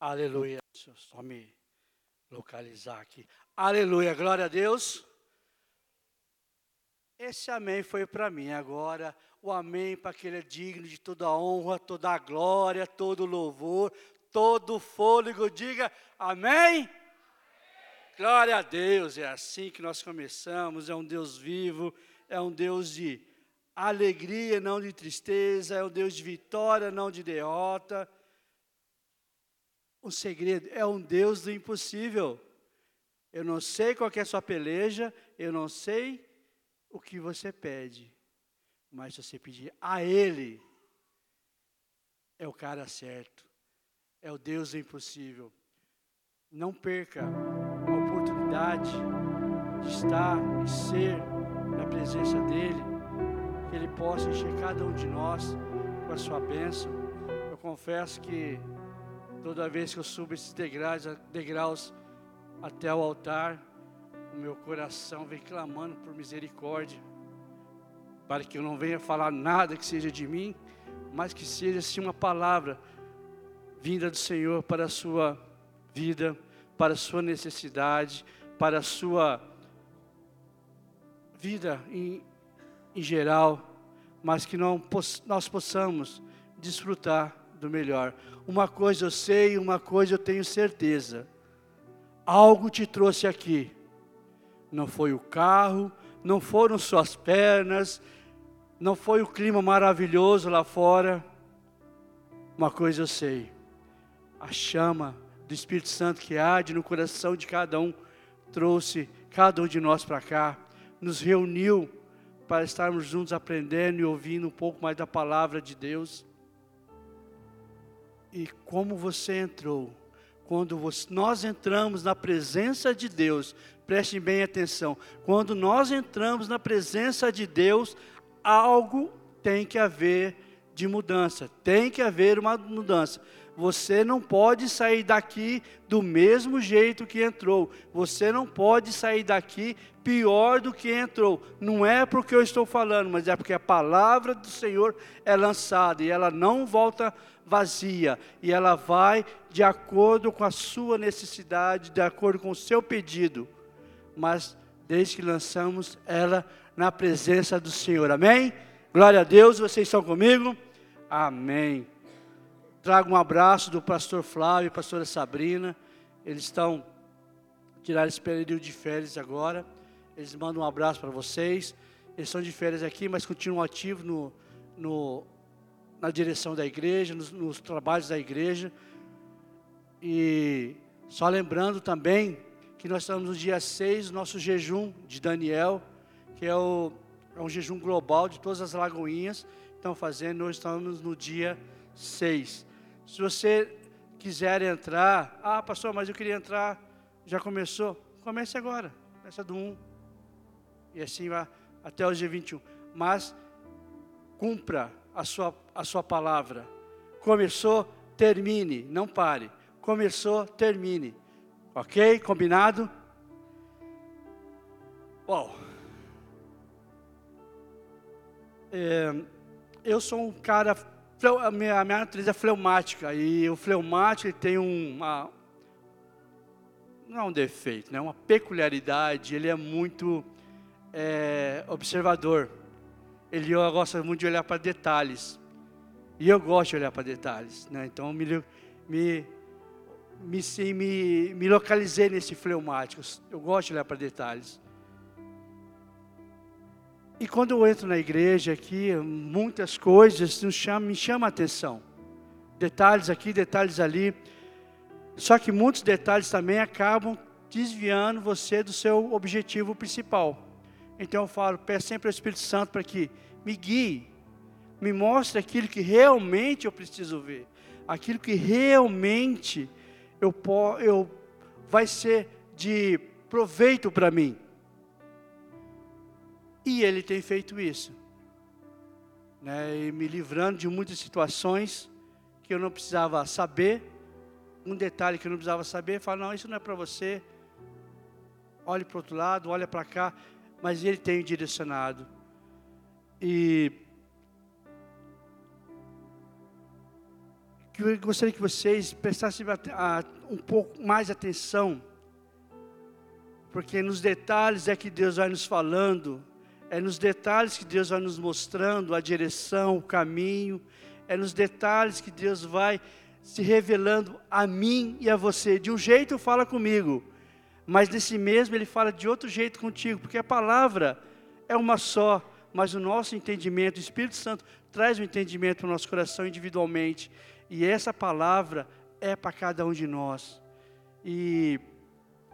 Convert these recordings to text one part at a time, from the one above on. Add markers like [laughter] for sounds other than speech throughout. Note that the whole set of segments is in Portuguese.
Aleluia. Deixa eu só me localizar aqui. Aleluia. Glória a Deus. Esse amém foi para mim. Agora, o amém para que ele é digno de toda a honra, toda a glória, todo o louvor, todo o fôlego. Diga amém. amém. Glória a Deus. É assim que nós começamos. É um Deus vivo, é um Deus de alegria, não de tristeza, é um Deus de vitória, não de derrota. O segredo é um Deus do impossível. Eu não sei qual é a sua peleja, eu não sei o que você pede, mas se você pedir a Ele, é o cara certo, é o Deus do impossível. Não perca a oportunidade de estar e ser na presença dEle, que Ele possa encher cada um de nós com a sua bênção. Eu confesso que toda vez que eu subo esses degraus, degraus até o altar, o meu coração vem clamando por misericórdia, para que eu não venha falar nada que seja de mim, mas que seja sim uma palavra vinda do Senhor para a sua vida, para a sua necessidade, para a sua vida em, em geral, mas que não, nós possamos desfrutar do melhor. Uma coisa eu sei, uma coisa eu tenho certeza. Algo te trouxe aqui não foi o carro, não foram suas pernas, não foi o clima maravilhoso lá fora. Uma coisa eu sei: a chama do Espírito Santo que arde no coração de cada um trouxe cada um de nós para cá, nos reuniu para estarmos juntos aprendendo e ouvindo um pouco mais da palavra de Deus. E como você entrou, quando nós entramos na presença de Deus, prestem bem atenção, quando nós entramos na presença de Deus, algo tem que haver de mudança, tem que haver uma mudança. Você não pode sair daqui do mesmo jeito que entrou. Você não pode sair daqui pior do que entrou. Não é porque eu estou falando, mas é porque a palavra do Senhor é lançada e ela não volta vazia. E ela vai de acordo com a sua necessidade, de acordo com o seu pedido. Mas desde que lançamos ela na presença do Senhor. Amém? Glória a Deus, vocês estão comigo? Amém. Trago um abraço do pastor Flávio e pastora Sabrina. Eles estão tirando esse período de férias agora. Eles mandam um abraço para vocês. Eles estão de férias aqui, mas continuam ativos no, no, na direção da igreja, nos, nos trabalhos da igreja. E só lembrando também que nós estamos no dia 6, nosso jejum de Daniel, que é, o, é um jejum global de todas as lagoinhas. Estão fazendo, nós estamos no dia 6. Se você quiser entrar, ah, pastor, mas eu queria entrar, já começou? Comece agora, começa do 1. E assim vai até o dia 21. Mas cumpra a sua, a sua palavra. Começou, termine, não pare. Começou, termine. Ok? Combinado? Bom. É, eu sou um cara a minha, a minha natureza é fleumática, e o fleumático tem uma, não é um defeito, né? uma peculiaridade, ele é muito é, observador. Ele gosta muito de olhar para detalhes. E eu gosto de olhar para detalhes. Né? Então, me, me, me, sim, me, me localizei nesse fleumático. Eu gosto de olhar para detalhes. E quando eu entro na igreja aqui, muitas coisas chamam, me chamam a atenção. Detalhes aqui, detalhes ali. Só que muitos detalhes também acabam desviando você do seu objetivo principal. Então eu falo, peço sempre ao Espírito Santo para que me guie, me mostre aquilo que realmente eu preciso ver, aquilo que realmente eu, eu vai ser de proveito para mim. E ele tem feito isso. Né, e me livrando de muitas situações que eu não precisava saber. Um detalhe que eu não precisava saber, fala, não, isso não é para você. Olhe para o outro lado, olha para cá. Mas ele tem direcionado. E que eu gostaria que vocês prestassem um pouco mais atenção, porque nos detalhes é que Deus vai nos falando, é nos detalhes que Deus vai nos mostrando a direção, o caminho, é nos detalhes que Deus vai se revelando a mim e a você. De um jeito fala comigo, mas nesse mesmo ele fala de outro jeito contigo, porque a palavra é uma só, mas o nosso entendimento, o Espírito Santo traz o um entendimento para o nosso coração individualmente, e essa palavra é para cada um de nós. E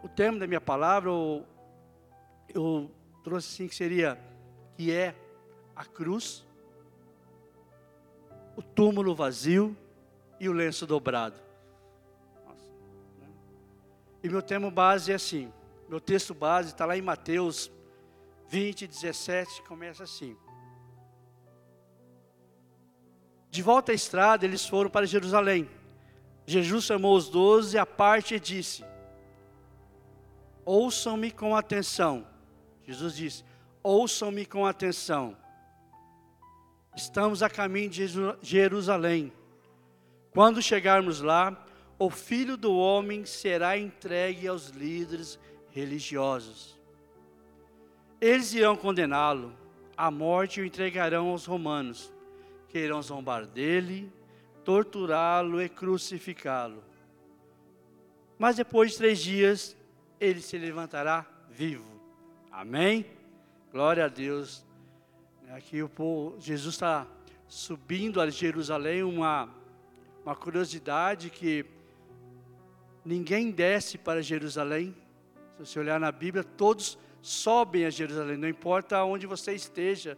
o termo da minha palavra, eu, eu trouxe assim que seria, que é a cruz, o túmulo vazio e o lenço dobrado. E meu termo base é assim, meu texto base está lá em Mateus 20, 17, começa assim. De volta à estrada, eles foram para Jerusalém. Jesus chamou os doze à parte e disse: Ouçam-me com atenção. Jesus disse: Ouçam-me com atenção. Estamos a caminho de Jerusalém. Quando chegarmos lá, o filho do homem será entregue aos líderes religiosos. Eles irão condená-lo à morte e o entregarão aos romanos, que irão zombar dele, torturá-lo e crucificá-lo. Mas depois de três dias, ele se levantará vivo. Amém? Glória a Deus. Aqui o povo, Jesus está subindo a Jerusalém, uma, uma curiosidade que ninguém desce para Jerusalém. Se você olhar na Bíblia, todos sobem a Jerusalém, não importa onde você esteja,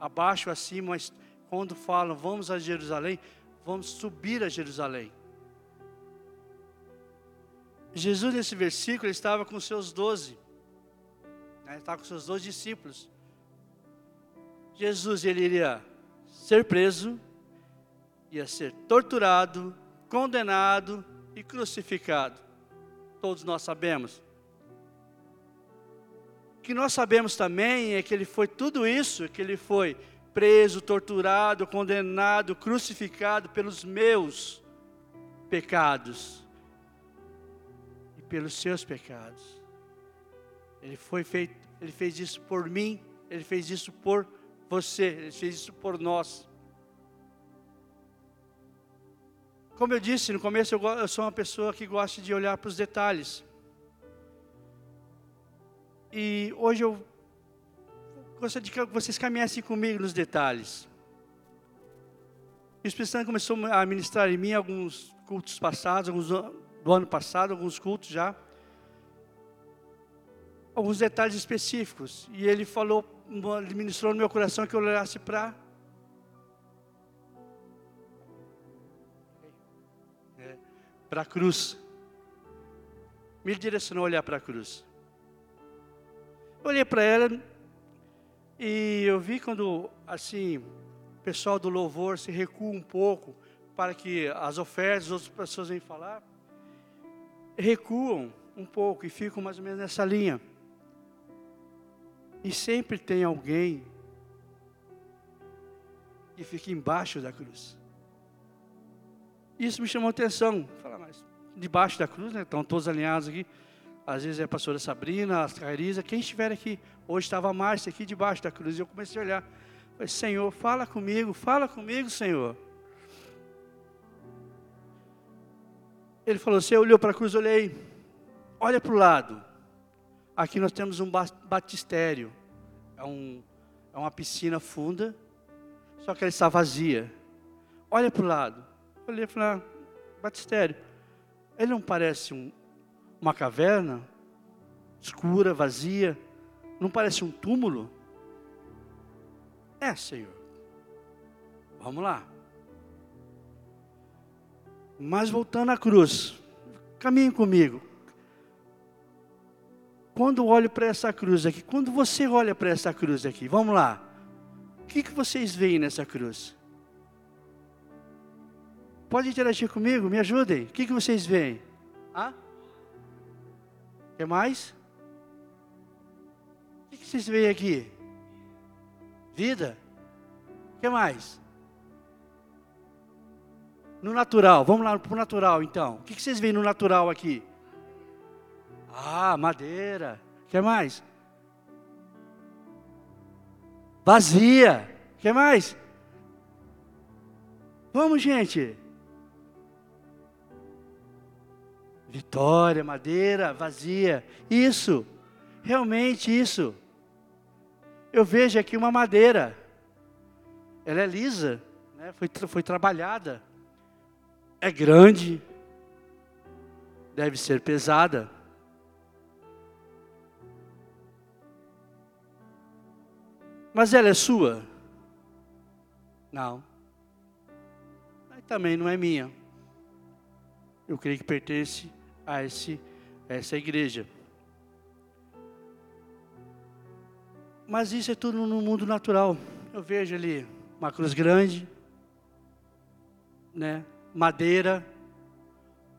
abaixo, acima, mas quando falam vamos a Jerusalém, vamos subir a Jerusalém. Jesus, nesse versículo, estava com seus doze, né, estava com seus doze discípulos. Jesus, ele iria ser preso, ia ser torturado, condenado e crucificado. Todos nós sabemos que nós sabemos também é que ele foi tudo isso, que ele foi preso, torturado, condenado, crucificado pelos meus pecados e pelos seus pecados. Ele foi feito, ele fez isso por mim, ele fez isso por você, ele fez isso por nós. Como eu disse no começo, eu, eu sou uma pessoa que gosta de olhar para os detalhes. E hoje eu gostaria de que vocês caminhassem comigo nos detalhes. O Espírito Santo começou a ministrar em mim alguns cultos passados, alguns do ano passado, alguns cultos já. Alguns detalhes específicos. E ele falou, ministrou no meu coração que eu olhasse para para a cruz. Me direcionou a olhar para a cruz. Olhei para ela e eu vi quando, assim, o pessoal do louvor se recua um pouco para que as ofertas, as outras pessoas venham falar, recuam um pouco e ficam mais ou menos nessa linha. E sempre tem alguém que fica embaixo da cruz. Isso me chamou atenção. Fala, mas debaixo da cruz, né? Estão todos alinhados aqui às vezes é a pastora Sabrina, a Carisa, quem estiver aqui. Hoje estava a Márcia aqui debaixo da cruz. E eu comecei a olhar. Falei, Senhor, fala comigo, fala comigo, Senhor. Ele falou, você olhou para a cruz, olhei. Olha para o lado. Aqui nós temos um batistério. É, um, é uma piscina funda, só que ela está vazia. Olha para o lado. Olhei e falei, ah, batistério. Ele não parece um, uma caverna escura, vazia, não parece um túmulo? É, Senhor. Vamos lá. Mas voltando à cruz, caminhe comigo. Quando olho para essa cruz aqui, quando você olha para essa cruz aqui, vamos lá. O que, que vocês veem nessa cruz? Pode interagir comigo, me ajudem. O que, que vocês veem? Ah? que mais? O que vocês veem aqui? Vida? O que mais? No natural, vamos lá para o natural então. O que vocês veem no natural aqui? Ah, madeira. O que mais? Vazia. O que mais? Vamos, gente. Vitória, madeira, vazia. Isso. Realmente isso. Eu vejo aqui uma madeira. Ela é lisa, né? foi, foi trabalhada. É grande. Deve ser pesada. Mas ela é sua? Não. Também não é minha. Eu creio que pertence a, esse, a essa igreja. Mas isso é tudo no mundo natural. Eu vejo ali uma cruz grande, né? madeira,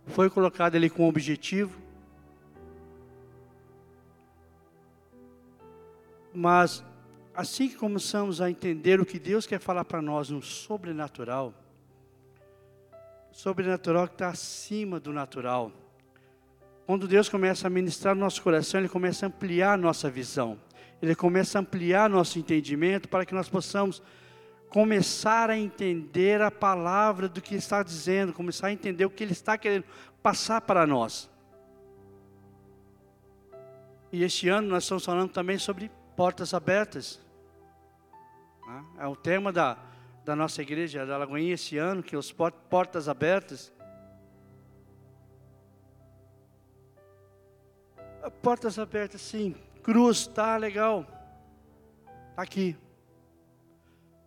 foi colocada ali com um objetivo. Mas assim que começamos a entender o que Deus quer falar para nós no sobrenatural, sobrenatural que está acima do natural. Quando Deus começa a ministrar no nosso coração, Ele começa a ampliar a nossa visão. Ele começa a ampliar nosso entendimento para que nós possamos começar a entender a palavra do que está dizendo, começar a entender o que Ele está querendo passar para nós. E este ano nós estamos falando também sobre portas abertas. Né? É o tema da, da nossa igreja da Lagoinha esse ano, que é os portas abertas. Portas abertas, sim. Cruz, tá legal. Tá aqui.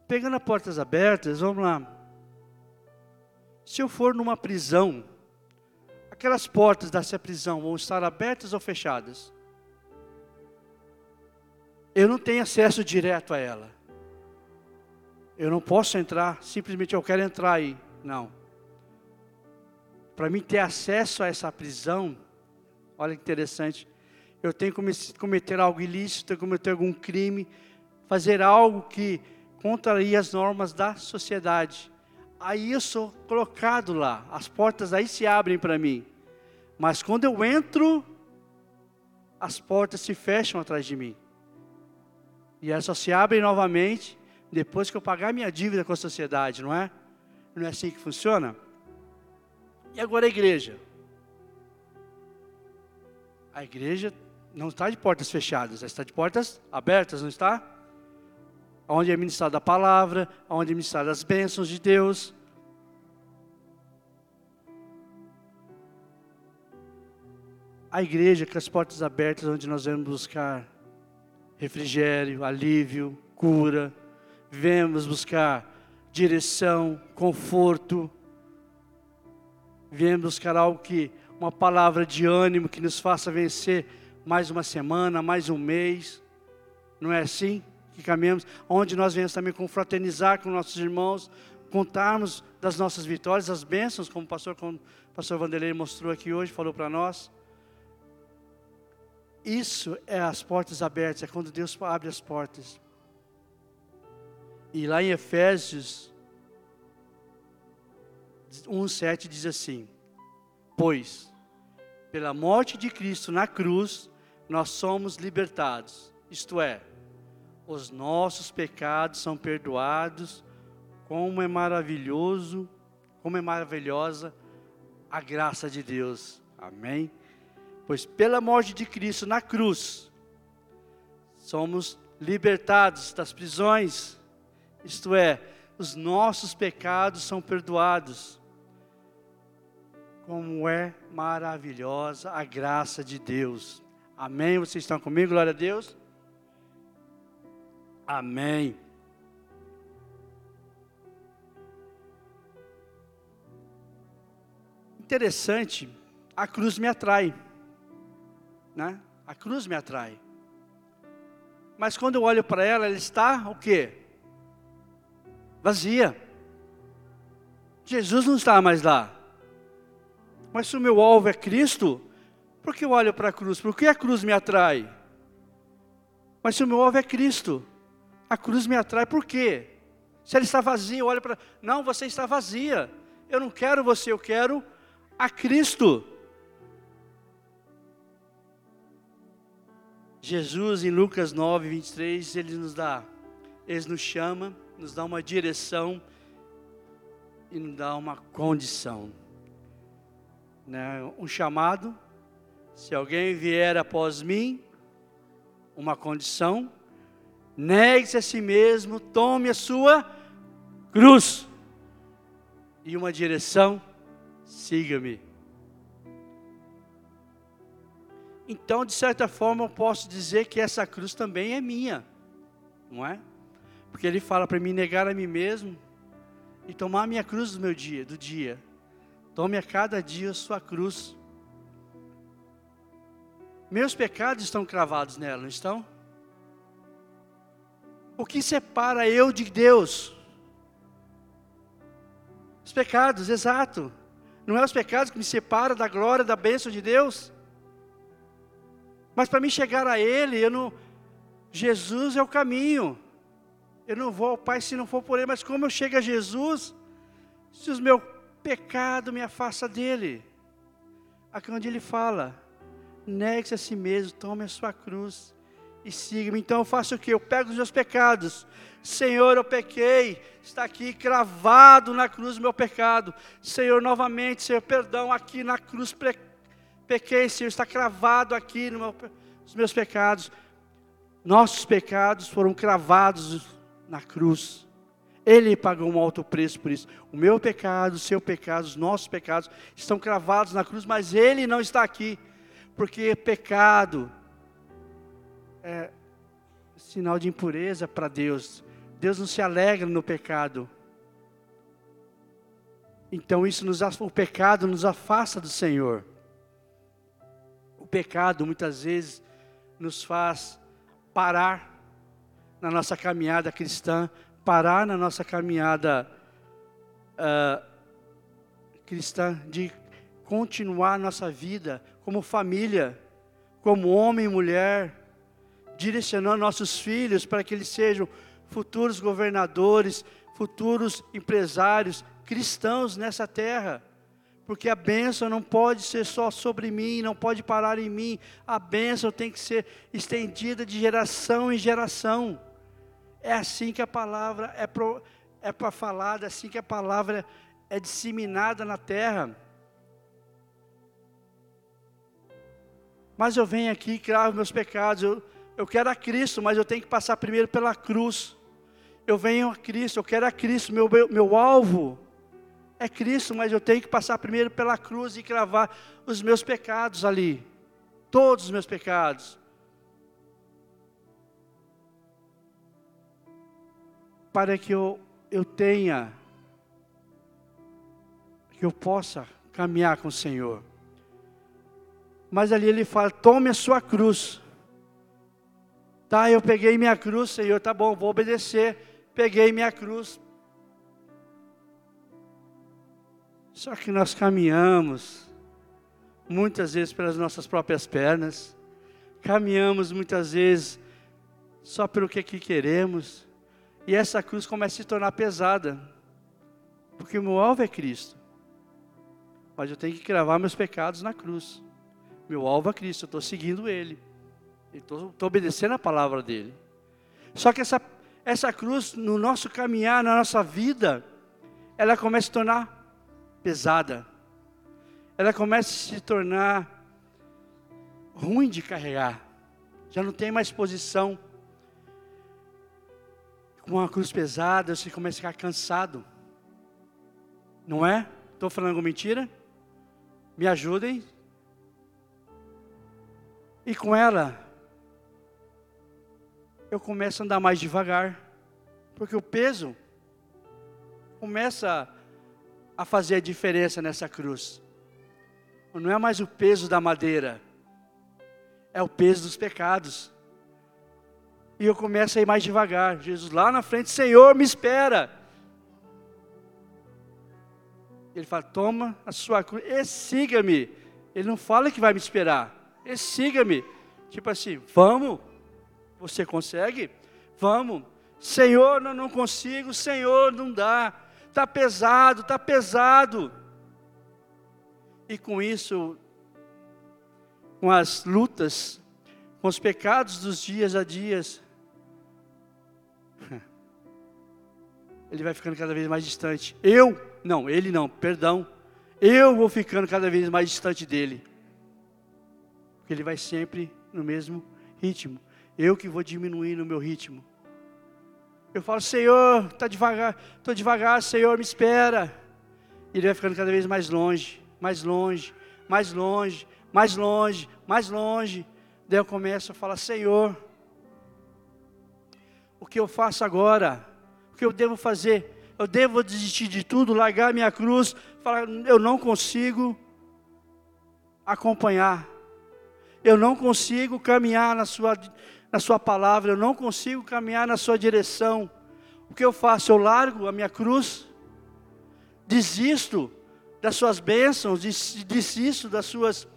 Pegando as portas abertas, vamos lá. Se eu for numa prisão, aquelas portas dessa prisão vão estar abertas ou fechadas? Eu não tenho acesso direto a ela. Eu não posso entrar, simplesmente eu quero entrar aí. Não. Para mim ter acesso a essa prisão, olha que interessante, eu tenho que cometer algo ilícito, cometer algum crime, fazer algo que contraria as normas da sociedade. Aí eu sou colocado lá, as portas aí se abrem para mim. Mas quando eu entro, as portas se fecham atrás de mim. E elas só se abrem novamente depois que eu pagar minha dívida com a sociedade, não é? Não é assim que funciona? E agora a igreja? A igreja não está de portas fechadas, está de portas abertas, não está? Onde é ministrada a palavra, onde é ministrada as bênçãos de Deus. A igreja com as portas abertas, onde nós vamos buscar refrigério, alívio, cura, Viemos buscar direção, conforto. Viemos buscar algo que, uma palavra de ânimo que nos faça vencer mais uma semana, mais um mês. Não é assim que caminhamos? Onde nós viemos também confraternizar com nossos irmãos, contarmos das nossas vitórias, das bênçãos, como o pastor, como o pastor Vanderlei mostrou aqui hoje, falou para nós. Isso é as portas abertas, é quando Deus abre as portas. E lá em Efésios 1,7 diz assim: Pois, pela morte de Cristo na cruz, nós somos libertados, isto é, os nossos pecados são perdoados, como é maravilhoso, como é maravilhosa a graça de Deus. Amém? Pois pela morte de Cristo na cruz, somos libertados das prisões, isto é, os nossos pecados são perdoados. Como é maravilhosa a graça de Deus. Amém? Vocês estão comigo? Glória a Deus. Amém. Interessante, a cruz me atrai, né? A cruz me atrai. Mas quando eu olho para ela, ela está o quê? vazia. Jesus não está mais lá. Mas se o meu alvo é Cristo, por que eu olho para a cruz? Por que a cruz me atrai? Mas se o meu alvo é Cristo, a cruz me atrai por quê? Se ela está vazia, eu olho para. Não, você está vazia. Eu não quero você, eu quero a Cristo. Jesus, em Lucas 9, 23, ele nos dá, ele nos chama, nos dá uma direção e nos dá uma condição. Né? Um chamado, se alguém vier após mim, uma condição, negue-se a si mesmo, tome a sua cruz e uma direção, siga-me. Então, de certa forma, eu posso dizer que essa cruz também é minha, não é? Porque ele fala para mim negar a mim mesmo e tomar a minha cruz do meu dia, do dia. Tome a cada dia a sua cruz. Meus pecados estão cravados nela, não estão? O que separa eu de Deus? Os pecados, exato. Não é os pecados que me separam da glória, da bênção de Deus? Mas para mim chegar a Ele, eu não. Jesus é o caminho. Eu não vou ao Pai se não for por Ele, mas como eu chego a Jesus, se o meu pecado me afasta dele? Aqui onde Ele fala, negue-se a si mesmo, tome a sua cruz e siga-me. Então eu faço o que? Eu pego os meus pecados. Senhor, eu pequei, está aqui cravado na cruz o meu pecado. Senhor, novamente, Senhor, perdão, aqui na cruz pequei, Senhor, está cravado aqui no meu, nos meus pecados. Nossos pecados foram cravados na cruz. Ele pagou um alto preço por isso. O meu pecado, o seu pecado, os nossos pecados estão cravados na cruz, mas Ele não está aqui, porque pecado é sinal de impureza para Deus. Deus não se alegra no pecado. Então isso nos, o pecado nos afasta do Senhor pecado muitas vezes nos faz parar na nossa caminhada cristã, parar na nossa caminhada uh, cristã, de continuar nossa vida como família, como homem e mulher, direcionando nossos filhos para que eles sejam futuros governadores, futuros empresários cristãos nessa terra porque a bênção não pode ser só sobre mim, não pode parar em mim, a bênção tem que ser estendida de geração em geração. É assim que a palavra é, pro, é para falar, é assim que a palavra é disseminada na terra. Mas eu venho aqui e cravo meus pecados, eu, eu quero a Cristo, mas eu tenho que passar primeiro pela cruz. Eu venho a Cristo, eu quero a Cristo, meu, meu, meu alvo é Cristo, mas eu tenho que passar primeiro pela cruz e cravar os meus pecados ali. Todos os meus pecados. Para que eu, eu tenha, que eu possa caminhar com o Senhor. Mas ali ele fala: tome a sua cruz. Tá, eu peguei minha cruz, Senhor, tá bom, vou obedecer. Peguei minha cruz, Só que nós caminhamos muitas vezes pelas nossas próprias pernas, caminhamos muitas vezes só pelo que aqui queremos, e essa cruz começa a se tornar pesada, porque o meu alvo é Cristo, mas eu tenho que cravar meus pecados na cruz. Meu alvo é Cristo, eu estou seguindo Ele, estou obedecendo a palavra dEle. Só que essa, essa cruz, no nosso caminhar, na nossa vida, ela começa a se tornar pesada, ela começa a se tornar ruim de carregar, já não tem mais posição. Com uma cruz pesada, você começa a ficar cansado, não é? Estou falando mentira? Me ajudem. E com ela, eu começo a andar mais devagar, porque o peso começa a fazer a diferença nessa cruz. Não é mais o peso da madeira, é o peso dos pecados. E eu começo a ir mais devagar. Jesus lá na frente, Senhor, me espera. Ele fala: toma a sua cruz e siga-me. Ele não fala que vai me esperar, e siga-me. Tipo assim, vamos, você consegue? Vamos. Senhor, não, não consigo, Senhor, não dá. está pesado, está pesado. E com isso, com as lutas, com os pecados dos dias a dias, [laughs] ele vai ficando cada vez mais distante. Eu, não, ele não, perdão. Eu vou ficando cada vez mais distante dele. Ele vai sempre no mesmo ritmo. Eu que vou diminuir no meu ritmo. Eu falo, Senhor, está devagar, estou devagar, Senhor, me espera. E ele vai ficando cada vez mais longe, mais longe, mais longe, mais longe, mais longe. Daí eu começo a falar, Senhor, o que eu faço agora? O que eu devo fazer? Eu devo desistir de tudo, largar minha cruz, falar, eu não consigo acompanhar. Eu não consigo caminhar na sua na Sua palavra, eu não consigo caminhar na Sua direção. O que eu faço? Eu largo a minha cruz, desisto das Suas bênçãos, desisto das Suas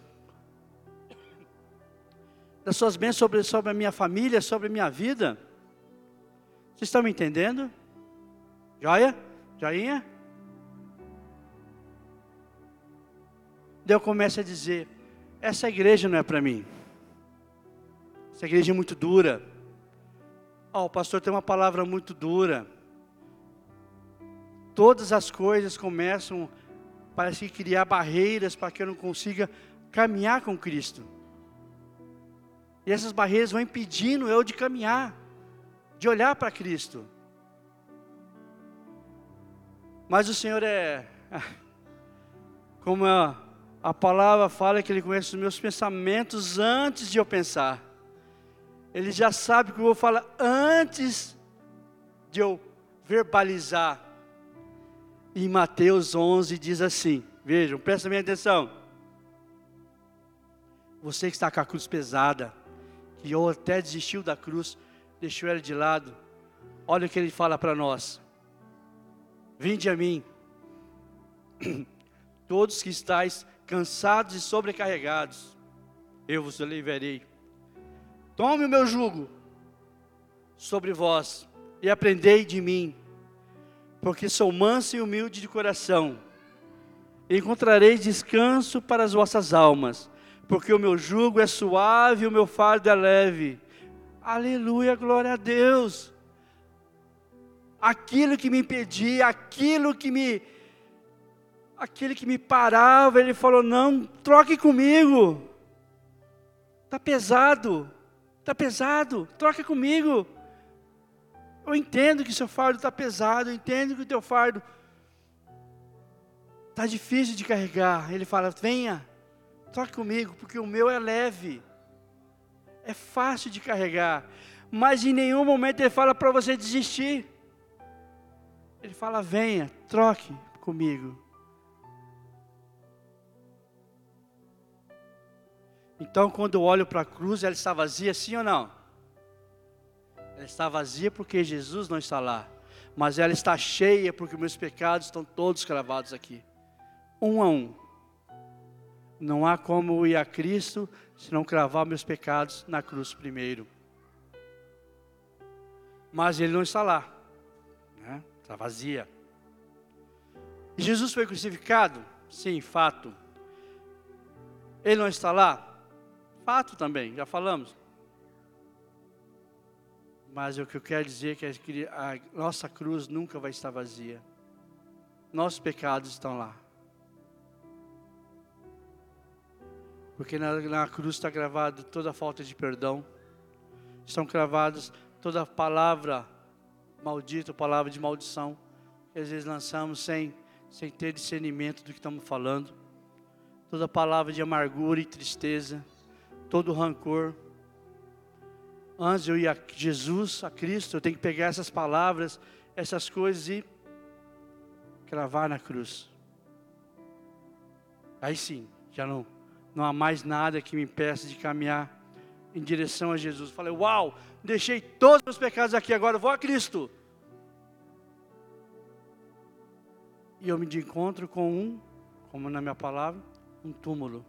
das suas bênçãos sobre, sobre a minha família, sobre a minha vida. Vocês estão me entendendo? Joia? Joinha? Daí eu começo a dizer: essa igreja não é para mim. Essa igreja é muito dura. Oh, o pastor tem uma palavra muito dura. Todas as coisas começam, parece que criar barreiras para que eu não consiga caminhar com Cristo. E essas barreiras vão impedindo eu de caminhar, de olhar para Cristo. Mas o Senhor é, [laughs] como a, a palavra fala, que Ele conhece os meus pensamentos antes de eu pensar. Ele já sabe o que eu vou falar antes de eu verbalizar. E Mateus 11 diz assim: Vejam, presta minha atenção. Você que está com a cruz pesada, que ou até desistiu da cruz, deixou ela de lado, olha o que ele fala para nós: Vinde a mim, [clears throat] todos que estáis cansados e sobrecarregados, eu vos aliviarei. Tome o meu jugo sobre vós e aprendei de mim, porque sou manso e humilde de coração. Encontrareis descanso para as vossas almas, porque o meu jugo é suave e o meu fardo é leve. Aleluia, glória a Deus. Aquilo que me impedia, aquilo que me aquele que me parava, ele falou: "Não, troque comigo. Tá pesado. Está pesado, troca comigo. Eu entendo que seu fardo está pesado, eu entendo que o teu fardo está difícil de carregar. Ele fala: venha, troca comigo, porque o meu é leve, é fácil de carregar. Mas em nenhum momento ele fala para você desistir. Ele fala: venha, troque comigo. Então, quando eu olho para a cruz, ela está vazia, sim ou não? Ela está vazia porque Jesus não está lá. Mas ela está cheia porque meus pecados estão todos cravados aqui. Um a um. Não há como ir a Cristo se não cravar meus pecados na cruz primeiro. Mas ele não está lá. Né? Está vazia. Jesus foi crucificado? Sim, fato. Ele não está lá? Fato também, já falamos. Mas o que eu quero dizer é que a nossa cruz nunca vai estar vazia. Nossos pecados estão lá. Porque na, na cruz está gravado toda a falta de perdão. Estão cravados toda palavra maldita, palavra de maldição. Que às vezes lançamos sem, sem ter discernimento do que estamos falando. Toda palavra de amargura e tristeza todo rancor. Antes eu ir a Jesus, a Cristo, eu tenho que pegar essas palavras, essas coisas e cravar na cruz. Aí sim, já não, não há mais nada que me impeça de caminhar em direção a Jesus. Falei, uau, deixei todos os meus pecados aqui, agora vou a Cristo. E eu me encontro com um, como na minha palavra, um túmulo.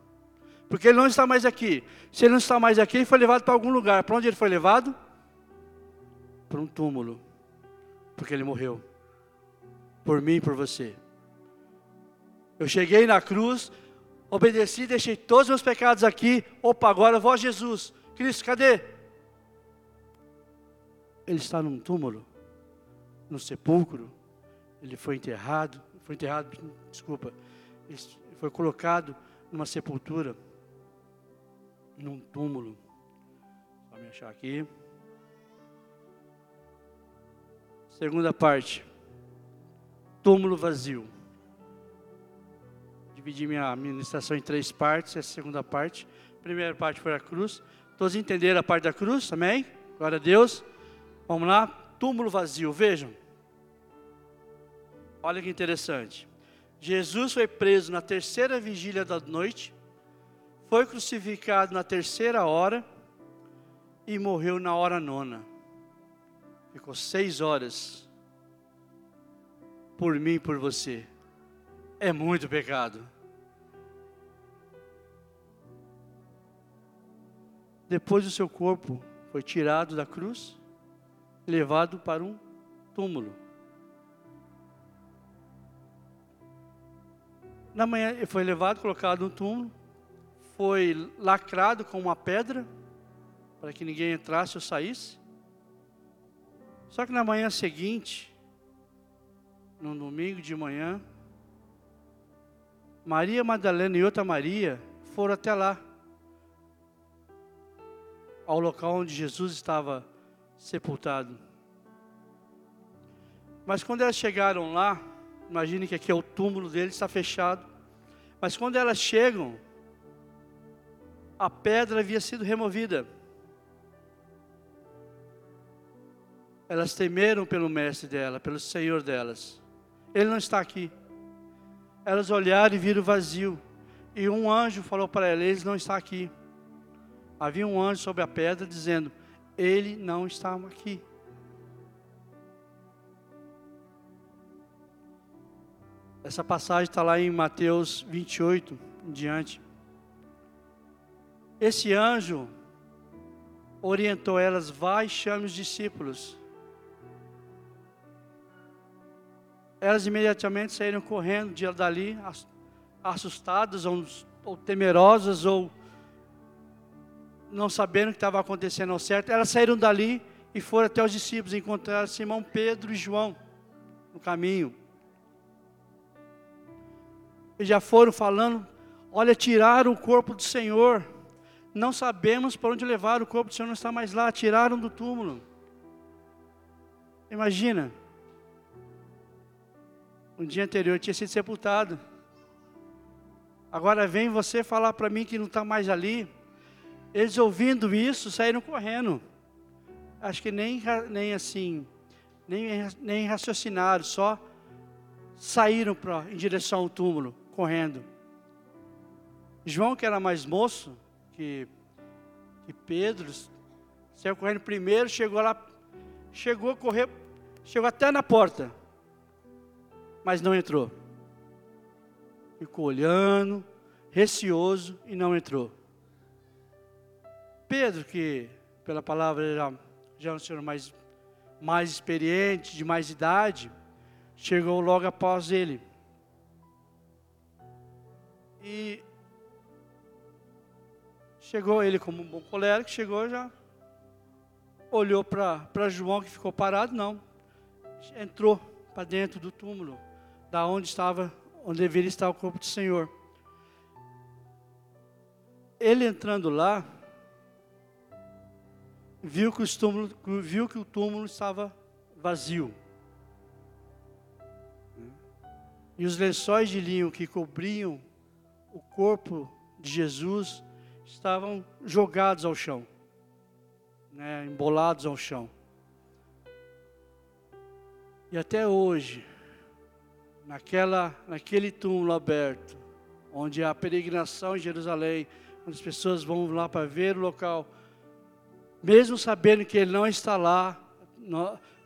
Porque ele não está mais aqui. Se ele não está mais aqui, ele foi levado para algum lugar. Para onde ele foi levado? Para um túmulo. Porque ele morreu. por mim e por você. Eu cheguei na cruz, obedeci, deixei todos os meus pecados aqui. Opa, agora a Jesus. Cristo, cadê? Ele está num túmulo, no sepulcro. Ele foi enterrado, foi enterrado, desculpa. Ele foi colocado numa sepultura, num túmulo. Vou me achar aqui. Segunda parte. Túmulo vazio dividi minha ministração em três partes, essa segunda parte. A primeira parte foi a cruz. Todos entenderam a parte da cruz? Amém? Glória a Deus. Vamos lá. Túmulo vazio, vejam. Olha que interessante. Jesus foi preso na terceira vigília da noite, foi crucificado na terceira hora e morreu na hora nona. Ficou seis horas por mim e por você. É muito pecado. Depois o seu corpo foi tirado da cruz, levado para um túmulo. Na manhã ele foi levado, colocado no túmulo, foi lacrado com uma pedra para que ninguém entrasse ou saísse. Só que na manhã seguinte, no domingo de manhã, Maria Madalena e outra Maria foram até lá ao local onde Jesus estava sepultado. Mas quando elas chegaram lá, imagine que aqui é o túmulo dele, está fechado. Mas quando elas chegam, a pedra havia sido removida. Elas temeram pelo mestre dela, pelo Senhor delas. Ele não está aqui. Elas olharam e viram vazio. E um anjo falou para elas: Ele não está aqui havia um anjo sobre a pedra dizendo: Ele não está aqui. Essa passagem está lá em Mateus 28 em diante. Esse anjo orientou elas: vai e chame os discípulos. Elas imediatamente saíram correndo de dali, assustadas ou, ou temerosas ou não sabendo o que estava acontecendo ao certo, elas saíram dali e foram até os discípulos, encontraram Simão Pedro e João no caminho. E já foram falando, olha, tiraram o corpo do Senhor, não sabemos para onde levar, o corpo do Senhor não está mais lá, tiraram do túmulo. Imagina, um dia anterior tinha sido sepultado, agora vem você falar para mim que não está mais ali, eles ouvindo isso, saíram correndo. Acho que nem, nem assim, nem, nem raciocinaram, só saíram pra, em direção ao túmulo, correndo. João, que era mais moço que, que Pedro, saiu correndo primeiro, chegou lá, chegou a correr, chegou até na porta, mas não entrou. Ficou olhando, receoso e não entrou. Pedro, que pela palavra já, já é um senhor mais, mais experiente, de mais idade, chegou logo após ele. E chegou ele como um bom colérico, chegou já, olhou para João que ficou parado, não. Entrou para dentro do túmulo, da onde estava, onde deveria estar o corpo do Senhor. Ele entrando lá, viu que, túmulo, viu que o túmulo estava vazio. E os lençóis de linho que cobriam o corpo de Jesus estavam jogados ao chão, né, embolados ao chão. E até hoje, naquela, naquele túmulo aberto, onde há peregrinação em Jerusalém, onde as pessoas vão lá para ver o local mesmo sabendo que ele não está lá,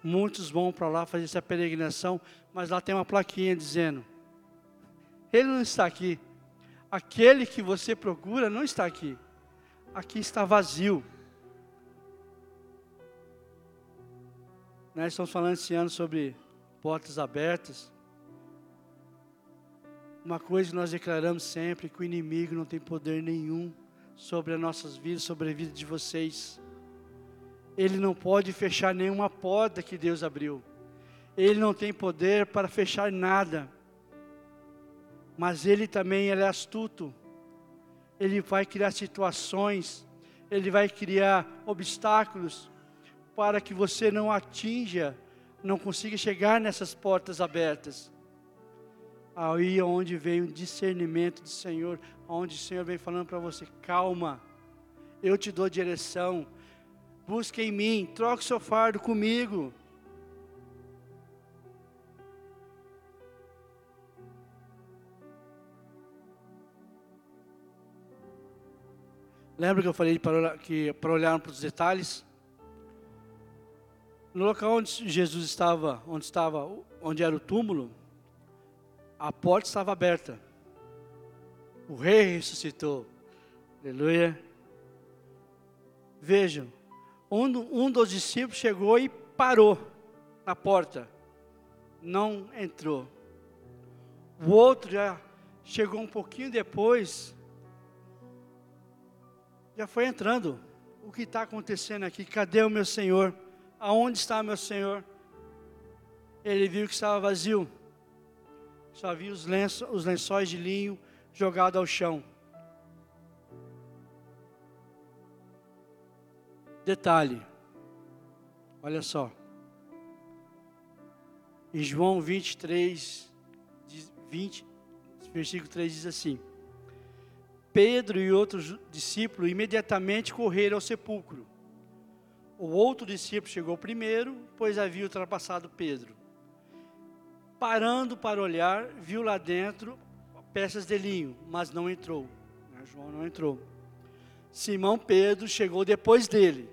muitos vão para lá fazer essa peregrinação, mas lá tem uma plaquinha dizendo: Ele não está aqui. Aquele que você procura não está aqui. Aqui está vazio. Nós estamos falando esse ano sobre portas abertas. Uma coisa que nós declaramos sempre: que o inimigo não tem poder nenhum sobre as nossas vidas, sobre a vida de vocês. Ele não pode fechar nenhuma porta que Deus abriu. Ele não tem poder para fechar nada. Mas ele também ele é astuto. Ele vai criar situações, ele vai criar obstáculos para que você não atinja, não consiga chegar nessas portas abertas. Aí é onde vem o discernimento do Senhor, onde o Senhor vem falando para você: calma, eu te dou direção, busque em mim, troque seu fardo comigo. Lembra que eu falei para, que, para olhar para os detalhes? No local onde Jesus estava, onde estava, onde era o túmulo, a porta estava aberta. O rei ressuscitou. Aleluia. Vejam, um, um dos discípulos chegou e parou na porta. Não entrou. O outro já chegou um pouquinho depois já foi entrando. O que está acontecendo aqui? Cadê o meu Senhor? Aonde está meu Senhor? Ele viu que estava vazio. Só viu os, lenço, os lençóis de linho jogados ao chão. Detalhe. Olha só. Em João 23, 20, versículo 3 diz assim: Pedro e outros discípulos imediatamente correram ao sepulcro. O outro discípulo chegou primeiro, pois havia ultrapassado Pedro. Parando para olhar, viu lá dentro peças de linho, mas não entrou. Né, João não entrou. Simão Pedro chegou depois dele.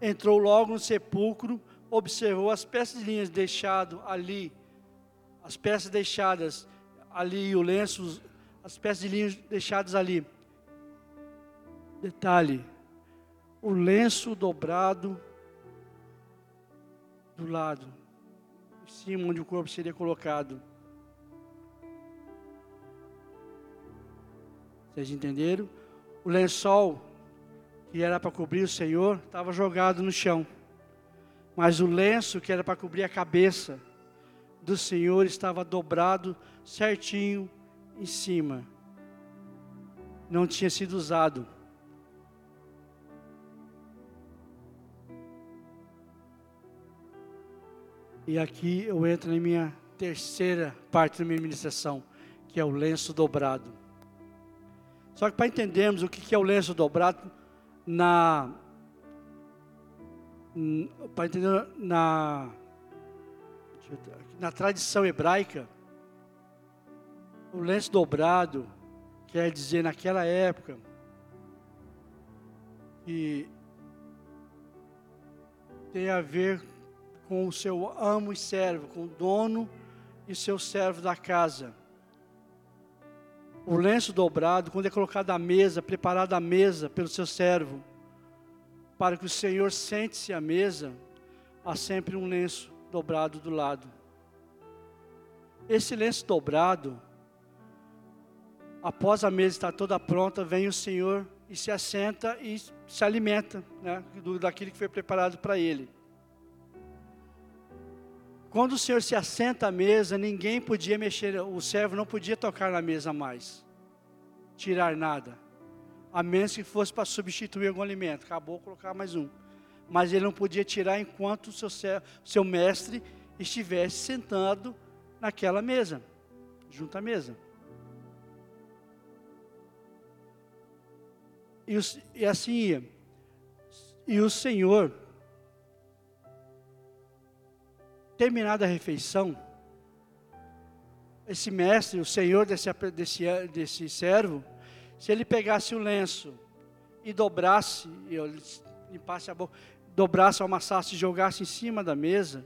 Entrou logo no sepulcro, observou as peças de linhas deixado ali, as peças deixadas ali, o lenço as peças de linho deixadas ali. Detalhe: o lenço dobrado do lado, em cima onde o corpo seria colocado. Vocês entenderam? O lençol que era para cobrir o Senhor estava jogado no chão. Mas o lenço que era para cobrir a cabeça do Senhor estava dobrado certinho em cima não tinha sido usado. E aqui eu entro na minha terceira parte da minha ministração, que é o lenço dobrado. Só que para entendermos o que é o lenço dobrado, na para entender na na tradição hebraica, o lenço dobrado quer dizer naquela época que tem a ver com o seu amo e servo, com o dono e seu servo da casa. O lenço dobrado, quando é colocado à mesa, preparado à mesa pelo seu servo, para que o Senhor sente-se à mesa, há sempre um lenço dobrado do lado. Esse lenço dobrado após a mesa estar toda pronta, vem o Senhor e se assenta e se alimenta né, daquilo que foi preparado para ele. Quando o Senhor se assenta à mesa, ninguém podia mexer, o servo não podia tocar na mesa mais, tirar nada, a menos que fosse para substituir algum alimento. Acabou colocar mais um, mas ele não podia tirar enquanto o seu, seu mestre estivesse sentado naquela mesa, junto à mesa. E, e assim. E o Senhor, terminada a refeição, esse mestre, o Senhor desse, desse, desse servo, se ele pegasse o lenço e dobrasse, e limpasse a boca, dobrasse, amassasse e jogasse em cima da mesa,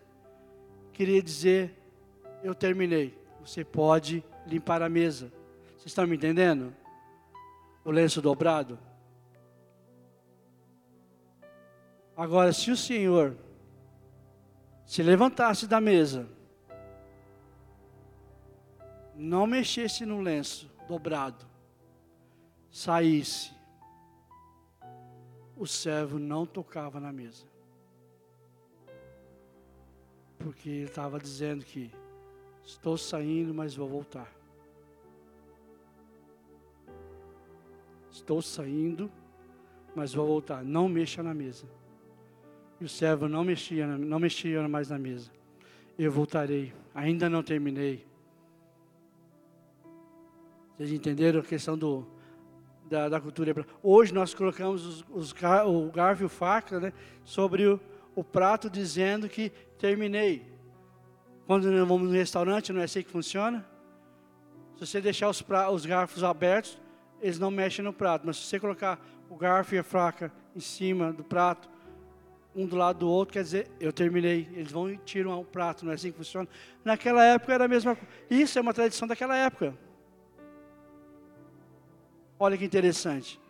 queria dizer: Eu terminei, você pode limpar a mesa. Vocês estão me entendendo? O lenço dobrado. Agora, se o Senhor se levantasse da mesa não mexesse no lenço dobrado, saísse, o servo não tocava na mesa. Porque ele estava dizendo que estou saindo, mas vou voltar. Estou saindo, mas vou voltar. Não mexa na mesa. E o servo não mexia, não mexia mais na mesa. Eu voltarei. Ainda não terminei. Vocês entenderam a questão do, da, da cultura hebraica? Hoje nós colocamos os, os, o garfo e o faca né, sobre o, o prato dizendo que terminei. Quando nós vamos no restaurante, não é assim que funciona? Se você deixar os, pra, os garfos abertos, eles não mexem no prato. Mas se você colocar o garfo e a faca em cima do prato, um do lado do outro, quer dizer, eu terminei. Eles vão e tiram o prato, não é assim que funciona? Naquela época era a mesma coisa. Isso é uma tradição daquela época. Olha que interessante.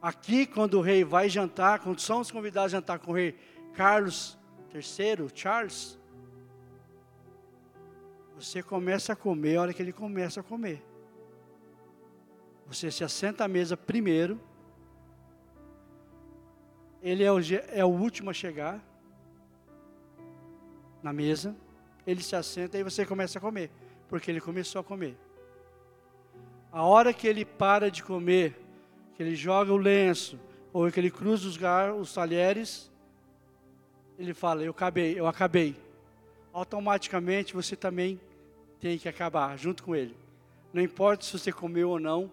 Aqui, quando o rei vai jantar, quando somos convidados a jantar com o rei Carlos III, Charles, você começa a comer a hora que ele começa a comer. Você se assenta à mesa primeiro ele é o, é o último a chegar na mesa, ele se assenta e você começa a comer, porque ele começou a comer. A hora que ele para de comer, que ele joga o lenço, ou que ele cruza os, gar, os talheres, ele fala: Eu acabei, eu acabei. Automaticamente você também tem que acabar junto com ele. Não importa se você comeu ou não,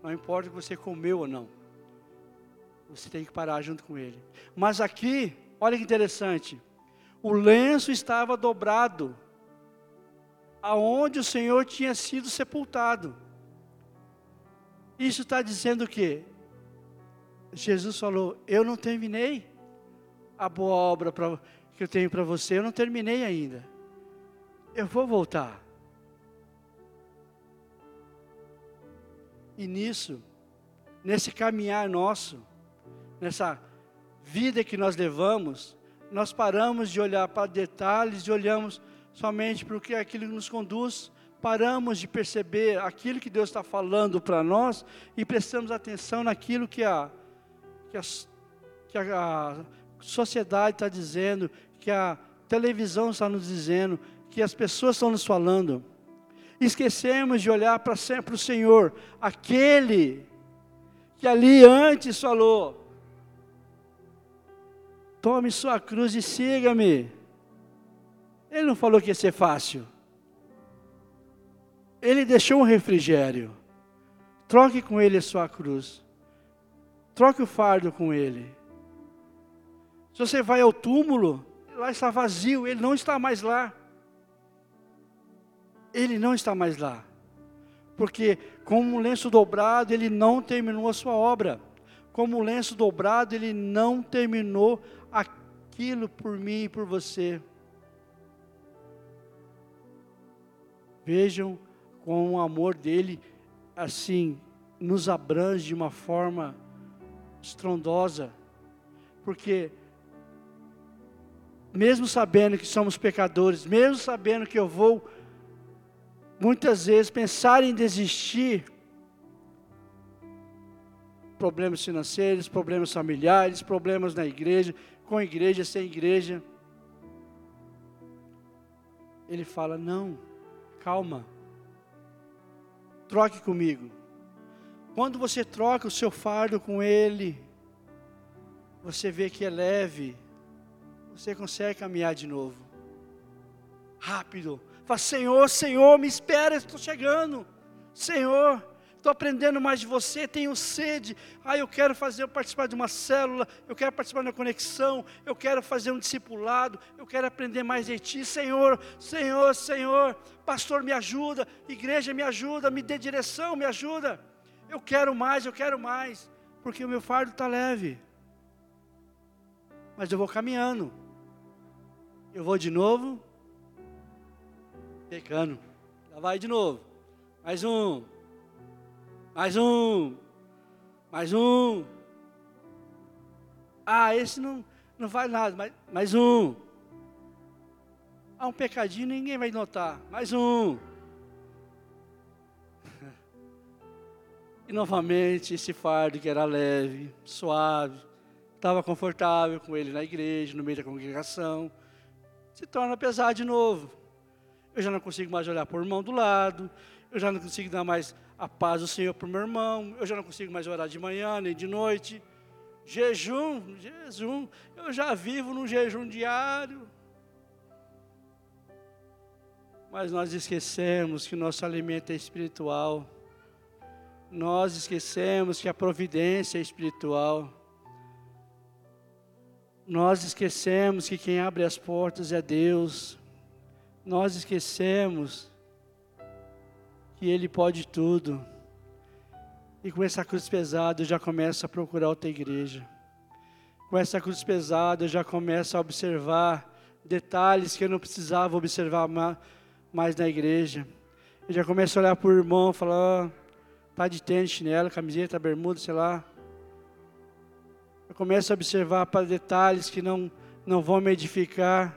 não importa se você comeu ou não você tem que parar junto com ele. Mas aqui, olha que interessante, o lenço estava dobrado, aonde o Senhor tinha sido sepultado. Isso está dizendo o quê? Jesus falou: Eu não terminei a boa obra pra, que eu tenho para você, eu não terminei ainda. Eu vou voltar. E nisso, nesse caminhar nosso, nessa vida que nós levamos, nós paramos de olhar para detalhes e olhamos somente para o que aquilo nos conduz, paramos de perceber aquilo que Deus está falando para nós e prestamos atenção naquilo que a, que a, que a sociedade está dizendo, que a televisão está nos dizendo, que as pessoas estão nos falando. Esquecemos de olhar para sempre o Senhor, aquele que ali antes falou: Tome sua cruz e siga-me. Ele não falou que ia ser fácil. Ele deixou um refrigério. Troque com ele a sua cruz. Troque o fardo com ele. Se você vai ao túmulo, lá está vazio, ele não está mais lá. Ele não está mais lá. Porque, como um lenço dobrado, ele não terminou a sua obra. Como um lenço dobrado, ele não terminou aquilo por mim e por você. Vejam como o amor dele, assim, nos abrange de uma forma estrondosa, porque, mesmo sabendo que somos pecadores, mesmo sabendo que eu vou, muitas vezes, pensar em desistir, problemas financeiros, problemas familiares, problemas na igreja, com igreja, sem igreja. Ele fala: Não, calma, troque comigo. Quando você troca o seu fardo com Ele, você vê que é leve, você consegue caminhar de novo. Rápido. Fala, Senhor, Senhor, me espera, estou chegando. Senhor, estou aprendendo mais de você, tenho sede. Ah, eu quero fazer participar de uma célula, eu quero participar de uma conexão, eu quero fazer um discipulado, eu quero aprender mais de ti, Senhor, Senhor, Senhor. Pastor, me ajuda, igreja, me ajuda, me dê direção, me ajuda. Eu quero mais, eu quero mais, porque o meu fardo está leve. Mas eu vou caminhando. Eu vou de novo, pecando. Já vai de novo. Mais um. Mais um. Mais um. Ah, esse não, não faz nada. Mais, mais um. Ah, um pecadinho ninguém vai notar. Mais um. [laughs] E novamente esse fardo que era leve, suave, estava confortável com ele na igreja, no meio da congregação, se torna pesado de novo. Eu já não consigo mais olhar para o irmão do lado, eu já não consigo dar mais a paz do Senhor para o meu irmão, eu já não consigo mais orar de manhã nem de noite. Jejum, jejum, eu já vivo num jejum diário. Mas nós esquecemos que nosso alimento é espiritual. Nós esquecemos que a providência é espiritual. Nós esquecemos que quem abre as portas é Deus. Nós esquecemos que Ele pode tudo. E com essa cruz pesada eu já começo a procurar outra igreja. Com essa cruz pesada eu já começo a observar detalhes que eu não precisava observar mais na igreja. Eu já começo a olhar para o irmão e falar, oh, tá de tênis, chinelo, camiseta, bermuda, sei lá. Eu começo a observar para detalhes que não, não vão me edificar.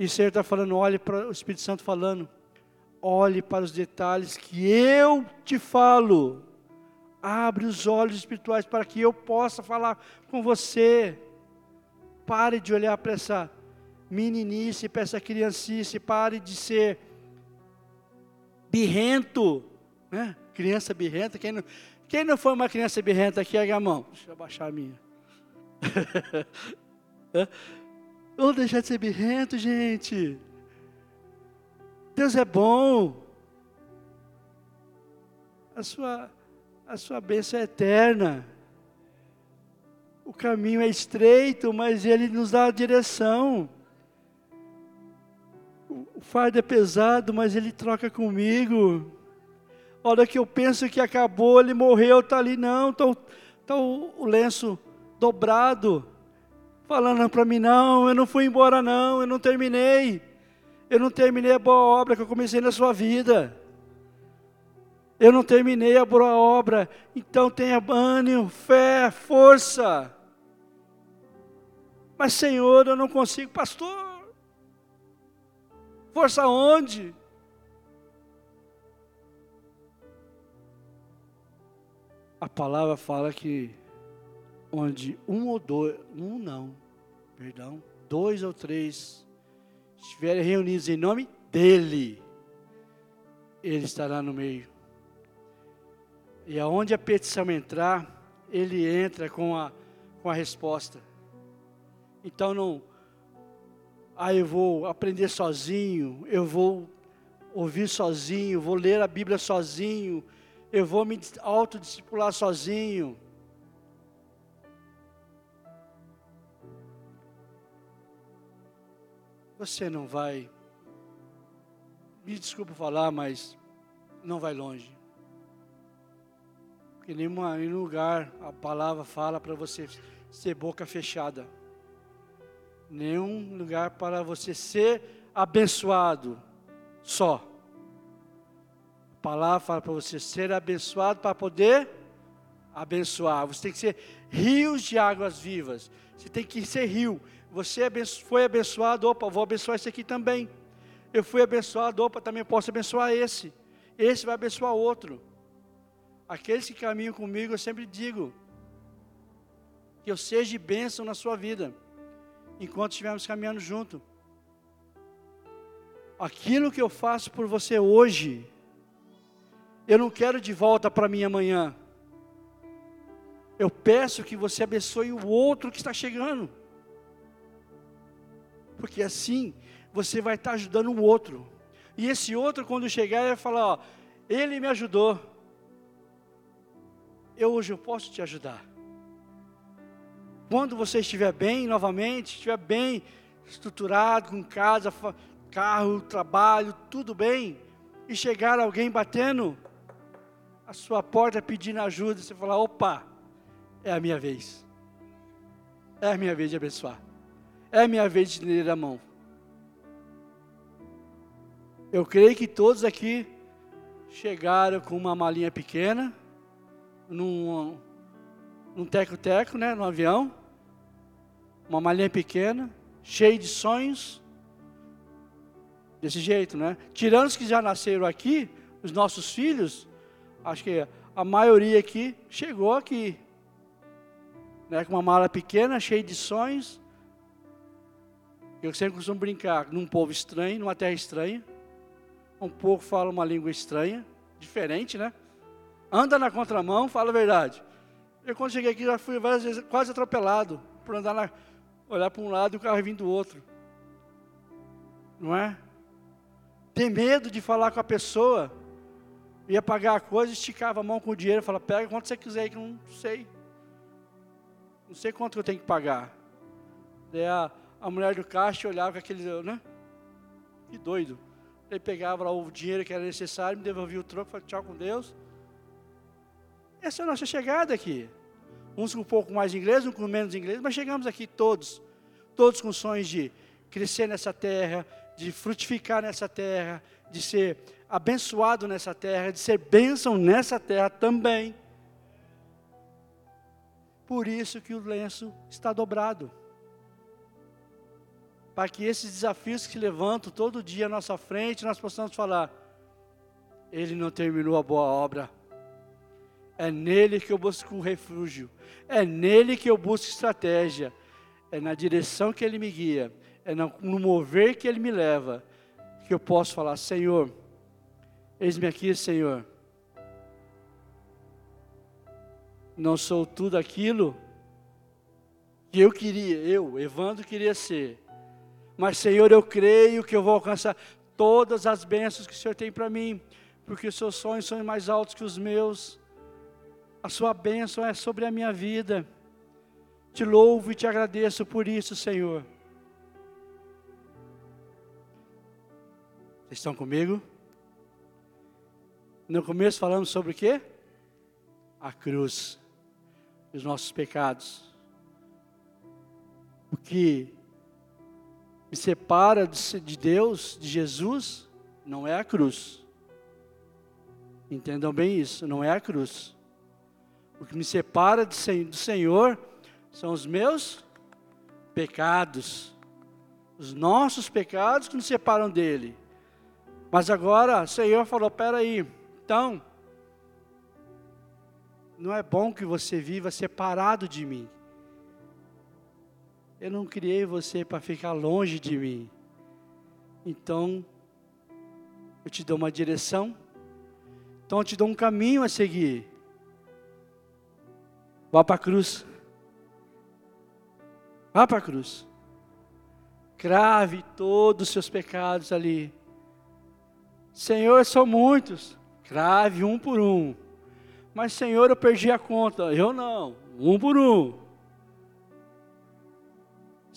E o Senhor está falando, olhe para o Espírito Santo falando, olhe para os detalhes que eu te falo. Abre os olhos espirituais para que eu possa falar com você. Pare de olhar para essa meninice, para essa criancice. Pare de ser birrento. Né? Criança birrenta. Quem não, quem não foi uma criança birrenta aqui, ergue a mão. Deixa eu baixar a minha. [laughs] Vamos deixar de ser birrento, gente. Deus é bom. A sua a sua bênção é eterna. O caminho é estreito, mas Ele nos dá a direção. O fardo é pesado, mas Ele troca comigo. A hora que eu penso que acabou, Ele morreu, está ali, não, está tá o, o lenço dobrado, falando para mim, não, eu não fui embora não, eu não terminei. Eu não terminei a boa obra que eu comecei na sua vida. Eu não terminei a boa obra, então tenha ânimo, fé, força. Mas Senhor, eu não consigo, pastor. Força onde? A palavra fala que onde um ou dois, um não, perdão, dois ou três estiverem reunidos em nome dele, ele estará no meio. E aonde a petição entrar, ele entra com a, com a resposta. Então não, ah, eu vou aprender sozinho, eu vou ouvir sozinho, vou ler a Bíblia sozinho, eu vou me autodiscipular sozinho. Você não vai, me desculpa falar, mas não vai longe. Em nenhum lugar a palavra fala para você ser boca fechada. Nenhum lugar para você ser abençoado só. A palavra fala para você ser abençoado para poder abençoar. Você tem que ser rios de águas vivas. Você tem que ser rio. Você foi abençoado, opa, vou abençoar esse aqui também. Eu fui abençoado, opa, também posso abençoar esse. Esse vai abençoar outro. Aqueles que caminham comigo, eu sempre digo que eu seja bênção na sua vida, enquanto estivermos caminhando junto. Aquilo que eu faço por você hoje, eu não quero de volta para mim amanhã. Eu peço que você abençoe o outro que está chegando. Porque assim você vai estar ajudando o outro. E esse outro, quando chegar, vai falar: Ó, ele me ajudou eu hoje eu posso te ajudar. Quando você estiver bem novamente, estiver bem estruturado, com casa, carro, trabalho, tudo bem, e chegar alguém batendo a sua porta pedindo ajuda, você falar: opa, é a minha vez. É a minha vez de abençoar. É minha vez de estender a mão. Eu creio que todos aqui chegaram com uma malinha pequena num, num teco-teco, né, no avião, uma malinha pequena, cheia de sonhos, desse jeito, né? Tirando os que já nasceram aqui, os nossos filhos, acho que a maioria aqui chegou aqui. Né, com uma mala pequena, cheia de sonhos. Eu sempre costumo brincar num povo estranho, numa terra estranha. Um pouco fala uma língua estranha, diferente, né? Anda na contramão, fala a verdade. Eu quando cheguei aqui já fui várias vezes quase atropelado por andar na, olhar para um lado e o carro vindo do outro. Não é? Tem medo de falar com a pessoa. Ia pagar a coisa, esticava a mão com o dinheiro, fala, pega quanto você quiser aí, que não sei. Não sei quanto eu tenho que pagar. Daí a, a mulher do caixa olhava com aquele, né? Que doido. Ele pegava lá o dinheiro que era necessário, me devolvia o troco, falava tchau com Deus. Essa é a nossa chegada aqui. Uns com um pouco mais de inglês, uns com menos inglês, mas chegamos aqui todos, todos com sonhos de crescer nessa terra, de frutificar nessa terra, de ser abençoado nessa terra, de ser bênção nessa terra também. Por isso que o lenço está dobrado. Para que esses desafios que se levantam todo dia à nossa frente, nós possamos falar: Ele não terminou a boa obra. É nele que eu busco refúgio. É nele que eu busco estratégia. É na direção que ele me guia. É no mover que ele me leva. Que eu posso falar: Senhor, eis-me aqui, Senhor. Não sou tudo aquilo que eu queria, eu, Evandro, queria ser. Mas, Senhor, eu creio que eu vou alcançar todas as bênçãos que o Senhor tem para mim, porque os seus sonhos são mais altos que os meus a sua bênção é sobre a minha vida. Te louvo e te agradeço por isso, Senhor. Vocês estão comigo? No começo falamos sobre o quê? A cruz, os nossos pecados. O que me separa de Deus, de Jesus, não é a cruz. Entendam bem isso, não é a cruz. O que me separa do Senhor são os meus pecados. Os nossos pecados que nos separam dele. Mas agora o Senhor falou: peraí, então, não é bom que você viva separado de mim. Eu não criei você para ficar longe de mim. Então, eu te dou uma direção. Então, eu te dou um caminho a seguir. Vá para a cruz. Vá para a cruz. Crave todos os seus pecados ali. Senhor, são muitos. Crave um por um. Mas, Senhor, eu perdi a conta. Eu não. Um por um.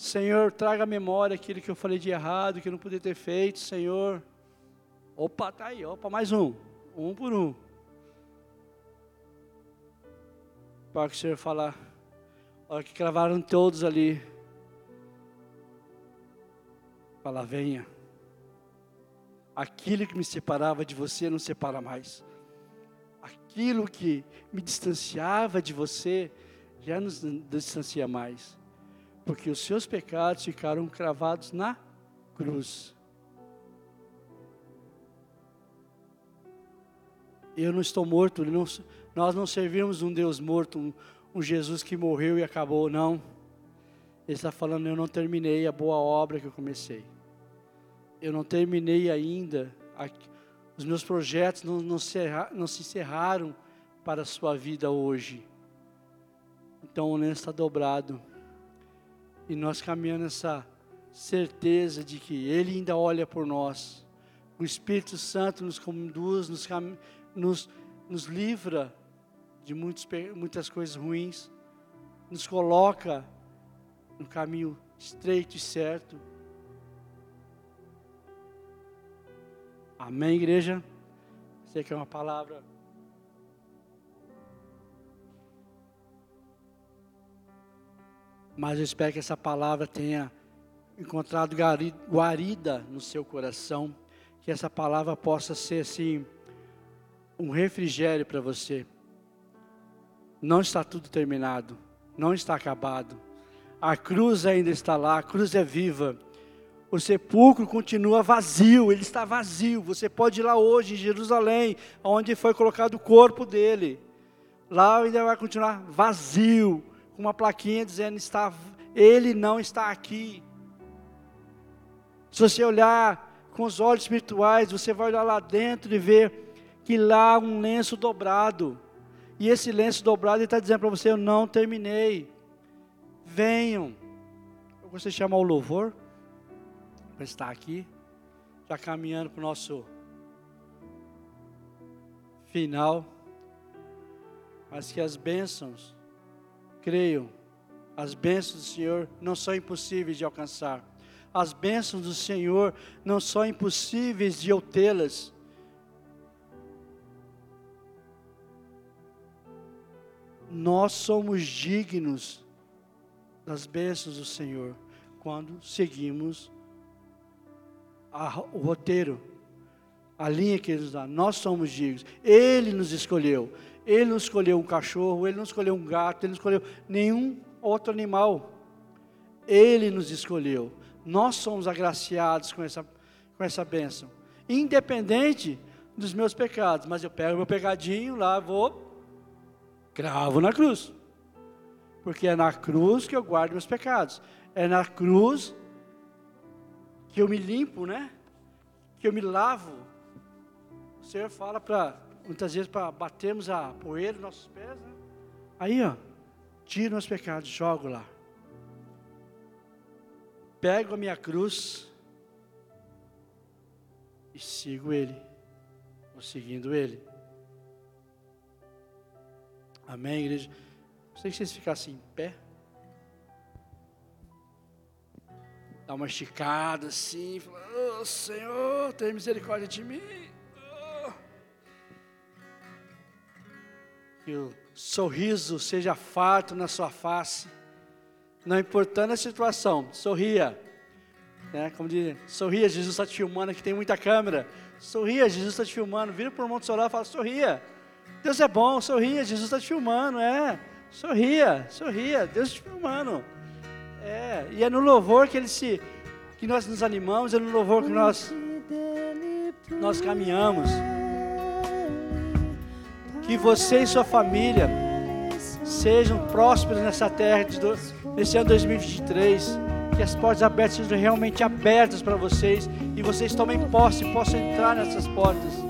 Senhor, traga à memória aquilo que eu falei de errado, que eu não podia ter feito, Senhor. Opa, tá aí, opa, mais um. Um por um. para que o Senhor falar. Olha que cravaram todos ali. Fala, venha. Aquilo que me separava de você não separa mais. Aquilo que me distanciava de você já não distancia mais. Porque os seus pecados ficaram cravados na cruz. Eu não estou morto, não, nós não servimos um Deus morto, um, um Jesus que morreu e acabou, não. Ele está falando, eu não terminei a boa obra que eu comecei. Eu não terminei ainda, a, os meus projetos não, não, serra, não se encerraram para a sua vida hoje. Então o lenço está dobrado. E nós caminhando nessa certeza de que Ele ainda olha por nós. O Espírito Santo nos conduz, nos, nos, nos livra de muitos, muitas coisas ruins, nos coloca no caminho estreito e certo. Amém, igreja? Sei que é uma palavra. Mas eu espero que essa palavra tenha encontrado guarida no seu coração, que essa palavra possa ser assim um refrigério para você. Não está tudo terminado, não está acabado. A cruz ainda está lá, a cruz é viva. O sepulcro continua vazio, ele está vazio. Você pode ir lá hoje em Jerusalém, onde foi colocado o corpo dele. Lá ainda vai continuar vazio, com uma plaquinha dizendo está, ele não está aqui. Se você olhar com os olhos espirituais, você vai olhar lá dentro e ver que lá um lenço dobrado. E esse lenço dobrado está dizendo para você: Eu não terminei. Venham. Eu gostaria de chamar o louvor para estar aqui, já caminhando para o nosso final. Mas que as bênçãos, creio, as bênçãos do Senhor não são impossíveis de alcançar. As bênçãos do Senhor não são impossíveis de obtê-las. Nós somos dignos das bênçãos do Senhor quando seguimos a, o roteiro, a linha que Ele nos dá. Nós somos dignos. Ele nos escolheu. Ele não escolheu um cachorro, ele não escolheu um gato, ele não escolheu nenhum outro animal. Ele nos escolheu. Nós somos agraciados com essa, com essa bênção. Independente dos meus pecados. Mas eu pego meu pecadinho lá, vou, cravo na cruz. Porque é na cruz que eu guardo meus pecados. É na cruz que eu me limpo, né? Que eu me lavo. O Senhor fala para, muitas vezes, para batermos a poeira nos nossos pés, né? Aí, ó, tiro meus pecados, jogo lá pego a minha cruz e sigo Ele, ou seguindo Ele. Amém, igreja? Gostaria que vocês ficassem em pé. Dá uma esticada assim, fala, oh, Senhor, tenha misericórdia de mim. Que o sorriso seja farto na sua face não importando a situação, sorria. Né? Como diz, sorria, Jesus está te filmando, aqui tem muita câmera. Sorria, Jesus está te filmando. Vira para o monte solar e fala, sorria. Deus é bom, sorria, Jesus está te filmando, é. Sorria, sorria, Deus está te filmando. É, e é no louvor que ele se que nós nos animamos, é no louvor que nós nós caminhamos. Que você e sua família sejam prósperos nessa terra de nesse ano 2023, que as portas abertas sejam realmente abertas para vocês e vocês tomem posse, possam entrar nessas portas.